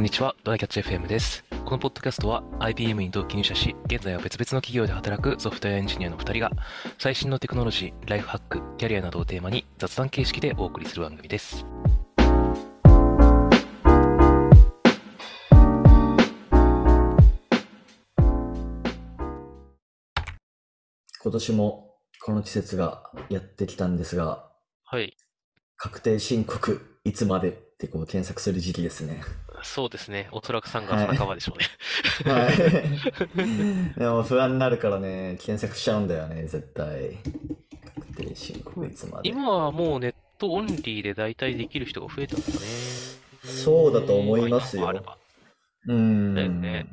こんにちは、ドライキャッチ FM です。このポッドキャストは IBM に同期入社し、現在は別々の企業で働くソフトウェアエンジニアの2人が、最新のテクノロジー、ライフハック、キャリアなどをテーマに雑談形式でお送りする番組です。今年もこの季節がやってきたんですが、はい。確定申告いつまでってこう検索する時期ですね。そうですね。おそらく3月半ばでしょうね。はい。でも不安になるからね、検索しちゃうんだよね、絶対。確定申告いつまで。今はもうネットオンリーで大体できる人が増えたんだね。そうだと思いますようーん。だよね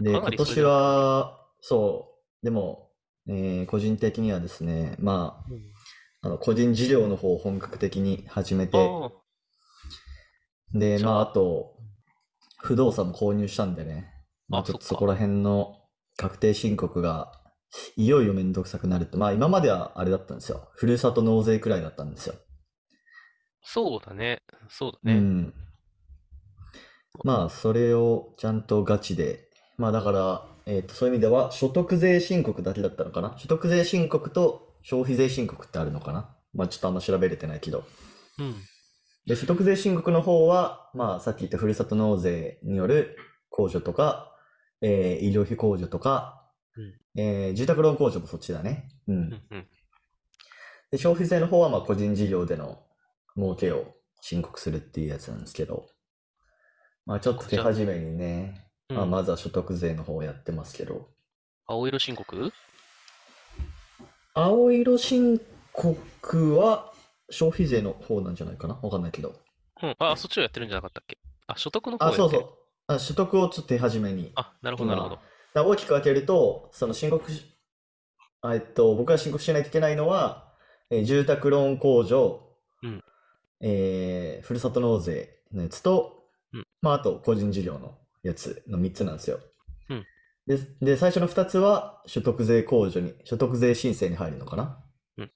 で、今年は、そう、でも、えー個人的にはですね、まうんあ、あの個人事業の方を本格的に始めて、あで、まあ、あと、不動産も購入したんでね、まあ、ちょっとそこら辺の確定申告が、いよいよめんどくさくなるって、まあ、今まではあれだったんですよ。ふるさと納税くらいだったんですよ。そうだね。そうだね。うん。まあ、それをちゃんとガチで、まあ、だから、えっと、そういう意味では、所得税申告だけだったのかな？所得税申告と消費税申告ってあるのかな？まあ、ちょっとあんま調べれてないけど。うん。で、所得税申告の方は、まあ、さっき言ったふるさと納税による控除とか、えー医療費控除とか、うん。えー住宅ローン控除もそっちだね。うん。で、消費税の方は、まあ、個人事業での儲けを申告するっていうやつなんですけど、まあ、ちょっと手始めにね、うんまあ、まずは所得税の方をやってますけど、青色申告？青色申告は消費税の方なんじゃないかな？わかんないけど。うん。あ、そっちをやってるんじゃなかったっけ？あ、所得の方あ。そうそう。あ、所得をちょっと手始めに。あ、なるほど、なるほど。だ大きく分けると、その申告し、あえっと、僕が申告しないといけないのは、えー住宅ローン控除、うんえーふるさと納税のやつと、うんまあ、あと個人事業のやつの3つなんですよ。うんで、で、最初の2つは所得税控除に、所得税申請に入るのかな？うん。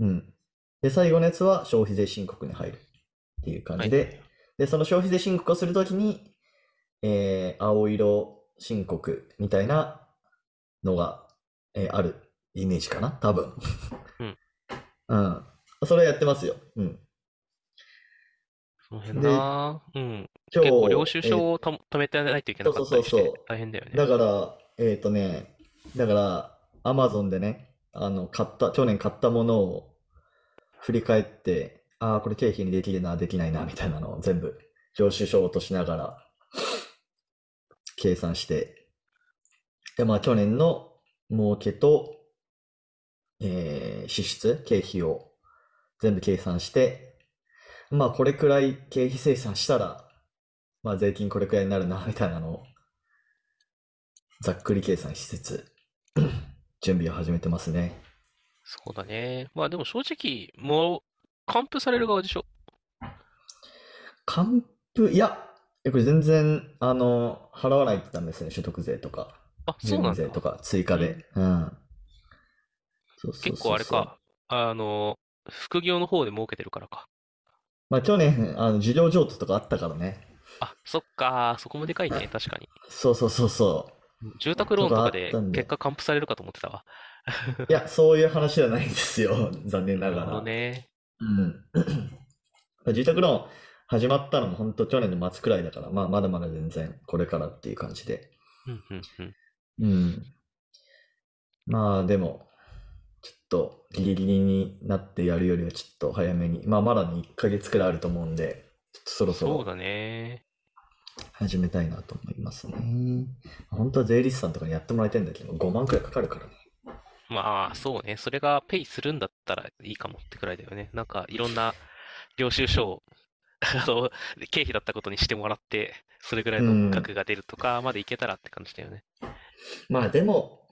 うん。で、最後のやつは消費税申告に入るっていう感じで、で、その消費税申告をするときに、えー青色申告みたいなのが、えーあるイメージかな多分。うん。うん。それやってますよ。うん。その辺な。うん。今日、結構領収えー書をた貯めてないといけなかったりしそうそうそうて大変だよね。だから、えっとね、だから、アマゾンでね、あの、買った、去年買ったものを振り返って、ああ、これ経費にできるな、できないな、みたいなのを全部、領収書を落としながら、計算して、で、まあ、去年の儲けと、えー支出、経費を全部計算して、まあ、これくらい経費精算したら、まあ、税金これくらいになるな、みたいなのを、ざっくり計算しつつ、準備を始めてますね。そうだね。まあでも正直、もう、還付される側でしょ？還付、いや、えこれ全然、あの、払わないってダメですね、所得税とか、あ、住そうなんだ。民税とか、追加で。うん。そうそう結構あれそうそう。か。あの、副業の方で儲けてるからか。まあ、去年、あの、事業譲渡とかあったからね。あ、そっか。そこもでかいね。確かに。そうそうそうそ住宅ローンとかで結果還付されるかと思ってたわ。う。いや、そういう話じゃないんですよ。残念ななるほどがら。ね。うん。住宅ローン始まったのも本当去年の末くらいだから、まあ、まだまだ全然これからっていう感じで。うん。まあでも、ちょっとギリギリになってやるよりはちょっと早めに、まあまだね1ヶ月くらいあると思うんで、ちょっとそろそろそうだね。始めたいなと思いますね。本当は税理士さんとかにやってもらいたいんだけど、5万くらいかかるからね。まあ、そうね。それがペイするんだったらいいかもってくらいだよね。なんか、いろんな領収書を、あの、経費だったことにしてもらって、それぐらいの額が出るとかまでいけたらって感じだよね。まあでも、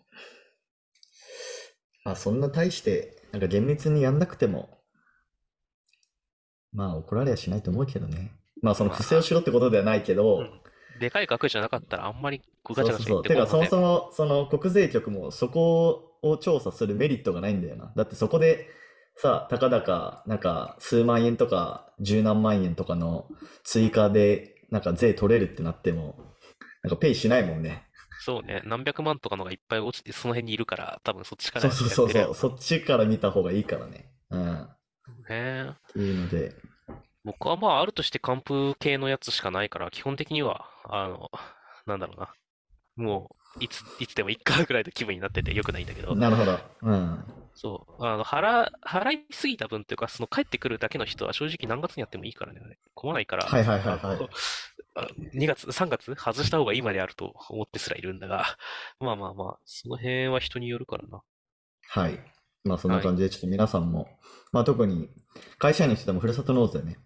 まあそんな大して、なんか厳密にやんなくても、まあ怒られやしないと思うけどね。まあその不正をしろってことではないけど、うんでかい額じゃなかったらあんまりガチャガチャ言そうそうそう。てか、そもってこなかったよそも、その国税局もそこを調査するメリットがないんだよな。だってそこで、さ、たかだか、なんか、数万円とか、十何万円とかの追加で、なんか税取れるってなっても、なんかペイしないもんね。そうね。何百万とかのがいっぱい落ちて、その辺にいるから、多分そっちからそうそうそうそう。そっちから見た方がいいからね。うん。ね。ていうので、僕はまあ、あるとして還付系のやつしかないから、基本的には、あの、なんだろうな。もう、いつ、いつでもいっかぐらいの気分になっててよくないんだけど、なるほど。うん。そう、あの、払、払いすぎた分っていうか、その帰ってくるだけの人は正直何月にやってもいいからね、あれ困らないから、はいはいはいはいあのあ2月、3月外した方が今であると思ってすらいるんだが、まあまあまあ、その辺は人によるからな。はい。まあそんな感じで、ちょっと皆さんも、まあ特に会社員の人でもふるさと納税ね、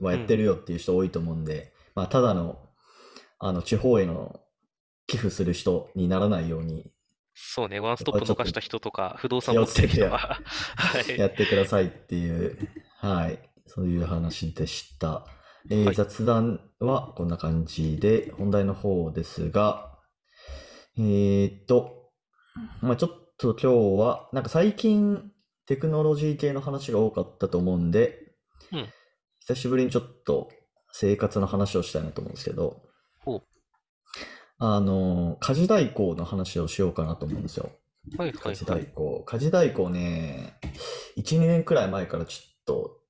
はやってるよっていう人多いと思うんで、まあただの、あの、地方への寄付する人にならないようにそうね、ワンストップ逃した人とか、不動産持ってる人は、はい。やってくださいっていう、はい、そういう話でした。えーはい。雑談はこんな感じで、本題の方ですが、えーっと、まあちょっと今日は、なんか最近テクノロジー系の話が多かったと思うんで、うん久しぶりにちょっと生活の話をしたいなと思うんですけど、ほうあの、家事代行の話をしようかなと思うんですよ。はいはい家事はい。代行。家事代行ね、1、2年くらい前からちょっと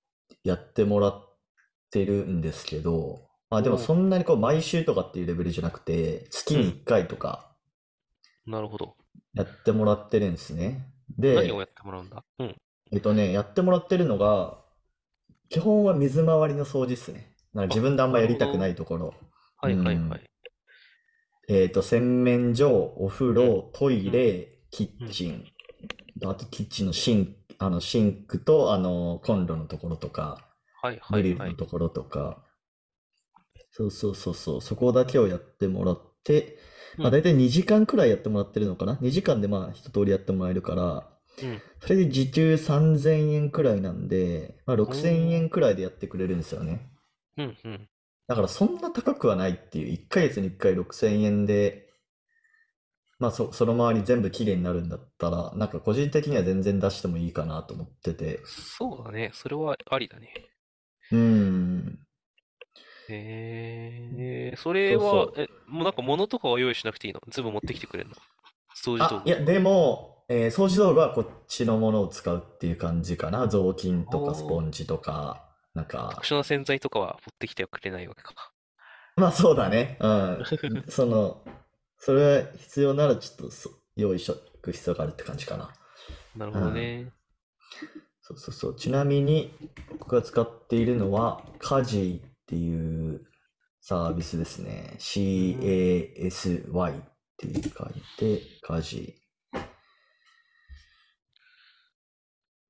やってもらってるんですけど、まあでもそんなにこう毎週とかっていうレベルじゃなくて、月に1回とかなるほど。やってもらってるんですね。で何を、やってもらうんだ？うん。えっとね、やってもらってるのが、基本は水回りの掃除ですね。なんか自分であんまやりたくないところ。はいはいうんはい。えっと、洗面所、お風呂、トイレ、キッチン、あとキッチンのシンク、あのシンクとあのコンロのところとか、はいはグリいはい。ルのところとか、そうそうそうそう、そこだけをやってもらって、まあうん大体2時間くらいやってもらってるのかな ?2 時間でまあ一通りやってもらえるから、うん。それで時給3000円くらいなんで、まあ6000円くらいでやってくれるんですよね。うんうん。だからそんな高くはないっていう、1ヶ月に1回6000円で、まあそ、その周り全部きれいになるんだったら、なんか個人的には全然出してもいいかなと思ってて。そうだね。それはありだね。うーん。えー、それそうはそ、え、もうなんか物とかは用意しなくていいの？全部持ってきてくれるの？掃除道あ、具。いや、でも、えー掃除道具はこっちのものを使うっていう感じかな。雑巾とかスポンジとか、なんか、特殊な洗剤とかは持ってきてはくれないわけか。まあそうだね。うん。その、それは必要ならちょっとそ用意しとく必要があるって感じかな。なるほどね。そうそうそう。ちなみに、僕が使っているのは、カジっていうサービスですね。CASY っていう書いて、カジ。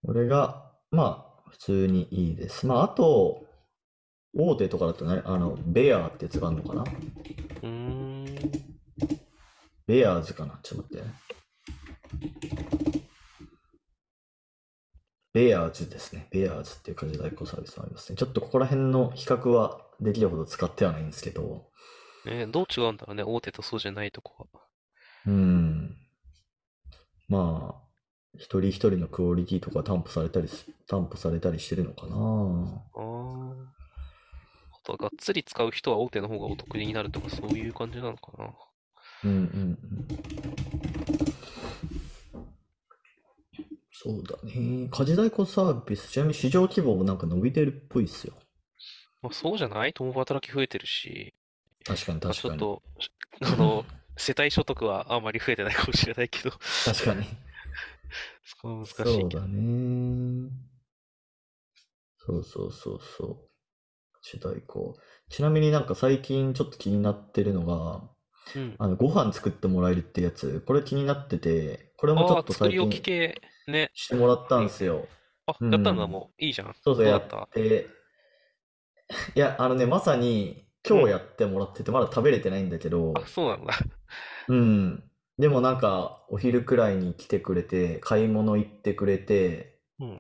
これが、まあ、普通にいいです。まあ、あと、大手とかだとね、あの、ベアってやつがあるのかな？うーん。ベアーズかな？ちょっと待ってね。ベアーズですね。ベアーズっていう家事代行サービスがありますね。ちょっとここら辺の比較はできるほど使ってはないんですけど、ね、どう違うんだろうね。大手とそうじゃないとこは。うん。まあ、一人一人のクオリティとか担保されたりす、担保されたりしてるのかなあーあとはがっつり使う人は大手の方がお得になるとかそういう感じなのかな。うんうんうん。そうだね。家事代行サービス、ちなみに市場規模もなんか伸びてるっぽいっすよ。まあそうじゃない？共働き増えてるし、確かにまあ確かに。ちょっと、あの、世帯所得はあんまり増えてないかもしれないけど、確かに。そ難しそいうけど。だね。そうそうそうそう。家事代行。ちなみになんか最近ちょっと気になってるのが、うん。あの、ご飯作ってもらえるってやつ、これ気になってて、これもちょっと最近系、ね。してもらったんですよ。あ、うんやったんだ、もう。いいじゃん。そうそうやった？って、いや、あのね、まさに今日やってもらってて、まだ食べれてないんだけど、あ、そうなんだ。うん。でもなんか、お昼くらいに来てくれて、買い物行ってくれて、うん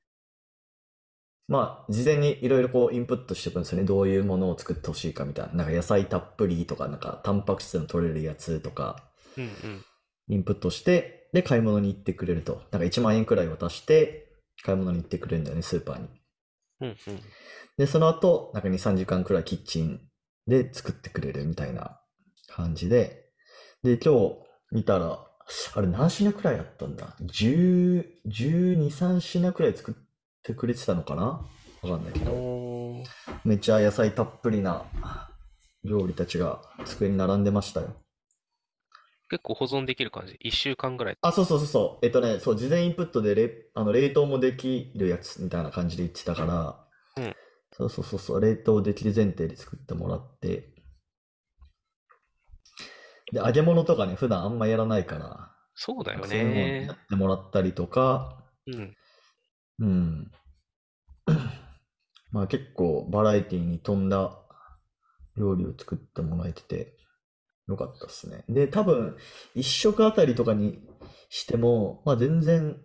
まあ、事前にいろいろこうインプットしていくんですよね。どういうものを作ってほしいかみたいな。なんか野菜たっぷりとか、なんかタンパク質の取れるやつとか、うんうん。インプットして、で、買い物に行ってくれると。なんか1万円くらい渡して、買い物に行ってくれるんだよね、スーパーに。うんうん。で、その後、なんか2、3時間くらいキッチンで作ってくれるみたいな感じで、で、今日見たら、あれ何品くらいあったんだ ?10、12、3品くらい作ってくれてたのかな？わかんないけど。めっちゃ野菜たっぷりな料理たちが机に並んでましたよ。結構保存できる感じ？一週間ぐらい？あ、そうそうそうそう。えっとね、そう、事前インプットでれあの冷凍もできるやつみたいな感じで言ってたから、うんそうそうそうそう、冷凍できる前提で作ってもらって、で、揚げ物とかね、普段あんまやらないから、そうだよねや。ってもらったりとか、うん。うん。まあ結構バラエティに富んだ料理を作ってもらえててよかったですね。で、多分一食あたりとかにしても、まあ全然、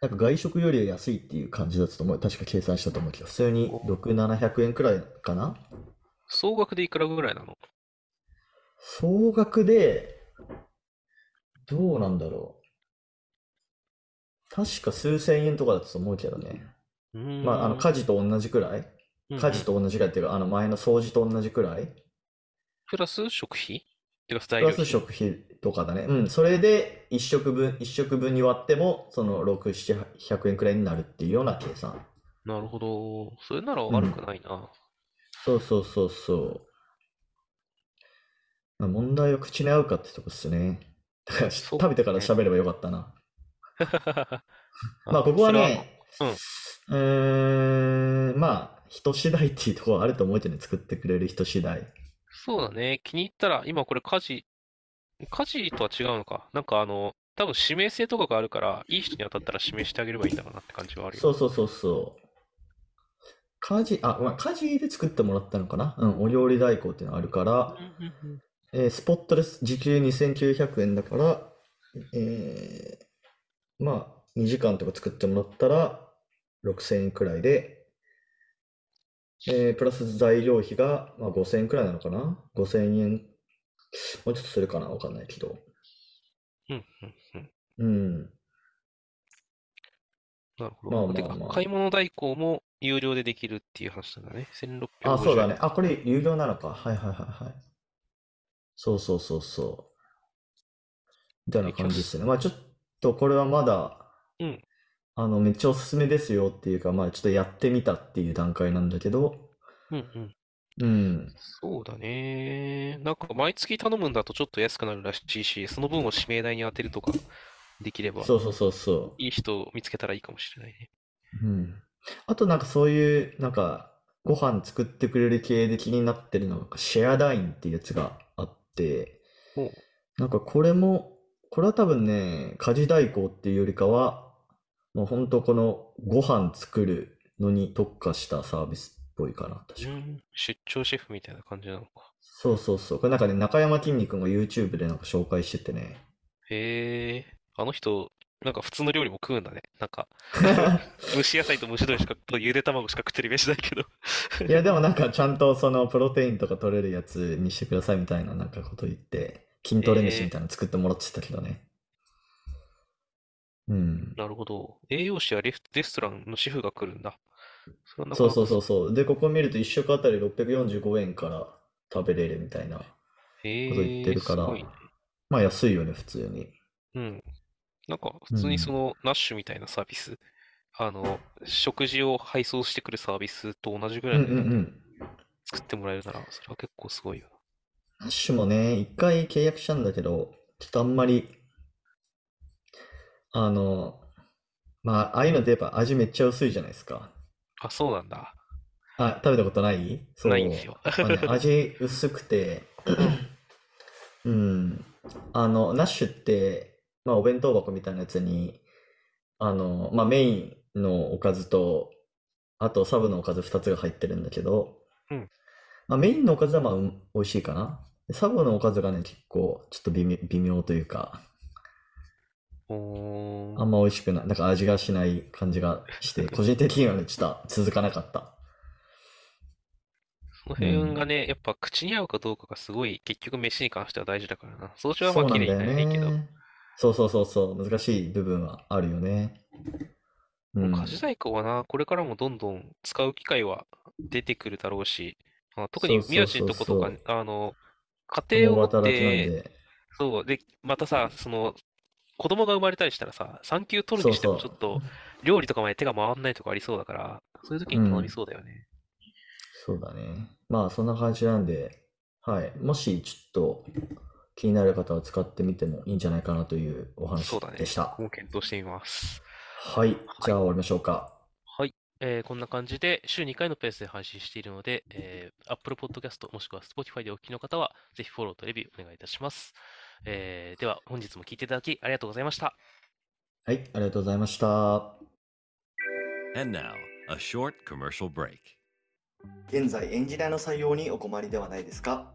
なんか外食よりは安いっていう感じだったと思う。確か計算したと思うけど、普通に6、700円くらいかな総額でいくらぐらいなの？総額で、どうなんだろう。確か数千円とかだったと思うけどね。まあ、あの、家事と同じくらいうんうん家事と同じくらいっていうか、あの、前の掃除と同じくらいプラス食費？プラス。食費とかだね。うん。それで、一食分、一食分に割っても、その、6、7、100円くらいになるっていうような計算。なるほど。それなら悪くないな。そうそうそうそう。まあ、問題は口に合うかってとこっすね。だから、そう食べてから喋ればよかったな。まあ、ここはそれね、うーん、まあ、人次第っていうところはあると思うけどね、作ってくれる人次第。そうだね。気に入ったら、今これ家事、家事とは違うのか。なんかあの、多分指名制とかがあるから、いい人に当たったら指名してあげればいいんだろうなって感じはあるよ。そうそうそうそう。家事、あ、まあ、家事で作ってもらったのかなうん、お料理代行っていうのがあるから、うんうんうんえースポットです。時給2900円だから、えーまあ、2時間とか作ってもらったら6000円くらいで、えープラス材料費が、まあ、5000円くらいなのかな ?5000 円、もうちょっとするかな？わかんないけど。うんうんうんうん。なるほまあど。てか、まあまあ買い物代行も有料でできるっていう話なんだね。1650あ、そうだね。円。あ、これ有料なのか。はいはいはいはい。そうそうそうそう。みたいな感じですね。まあちょっとこれはまだ、うんあの、めっちゃおすすめですよっていうか、まあちょっとやってみたっていう段階なんだけど、うんうん。うん。そうだね。なんか毎月頼むんだとちょっと安くなるらしいし、その分を指名代に当てるとかできれば、そうそうそうそいい人を見つけたらいいかもしれないね。う。うん。あとなんかそういう、なんか、ご飯作ってくれる系で気になってるのが、シェアダインっていうやつがて、おうなんかこれも、これは多分ね、家事代行っていうよりかは、もう本当このご飯作るのに特化したサービスっぽいかな、確か。うん、出張シェフみたいな感じなのか。そうそうそう。これなんかね、中山きんに君が YouTube でなんか紹介しててね。へえ、あの人、なんか普通の料理も食うんだね。なんか、蒸し野菜と蒸し鶏しか、とゆで卵しか食ってるイメージないけど。いや、でもなんかちゃんとそのプロテインとか取れるやつにしてくださいみたいななんかこと言って、筋トレ飯みたいなの作ってもらってたけどね。うん。なるほど。栄養士やレフレストランのシェフが来るんだ。そなそうそうそうそう。で、ここ見ると1食あたり645円から食べれるみたいな。へこと言ってるから。まあ安いよね、普通に。うん。なんか、普通にその、ナッシュみたいなサービス、あの、食事を配送してくるサービスと同じぐうんらいの値段でうんうん。作ってもらえるなら、それは結構すごいよナッシュもね、一回契約したんだけど、ちょっとあんまり、あの、まあ、ああいうのってやっぱ味めっちゃ薄いじゃないですか。な。あ、そうなんだ。あ、食べたことない？そう。ないんですよ。まあね、味薄くて、うん。あの、ナッシュって、まあ、お弁当箱みたいなやつに、あの、まあ、メインのおかずと、あとサブのおかず2つが入ってるんだけど、うんまあ、メインのおかずはまあ、うん美味しいかな。でサブのおかずがね、結構、ちょっと微妙、微妙というか、あんま美味しくない、なんか味がしない感じがして、個人的にはね、ちょっと続かなかった。その辺がね、やっぱ口に合うかどうかがすごい、結局飯に関しては大事だからな。そうまあ綺麗になりゃいいけど、ね。そうそうそうそう、難しい部分はあるよね。うん。家事代行はな、これからもどんどん使う機会は出てくるだろうし、あ特に宮地のとことかあの、家庭を持って、で、そう、で、またさ、その、子供が生まれたりしたらさ、産休取るにしてもちょっと、料理とかまで手が回んないとかありそうだから、そういう時に頼みそうだよね。そうだね。まあそんな感じなんで、はい。もしちょっと気になる方は使ってみてもいいんじゃないかなというお話そうだねでした。もう検討してみます。はい。じゃあ終わりましょうか。はい。えーこんな感じで週2回のペースで配信しているので、えー Apple Podcast もしくは Spotify でお聞きの方は、ぜひフォローとレビューお願いいたします。えーでは、本日も聞いていただきありがとうございました。はい。ありがとうございました。And now, a short commercial break. 現在エンジニアの採用にお困りではないですか？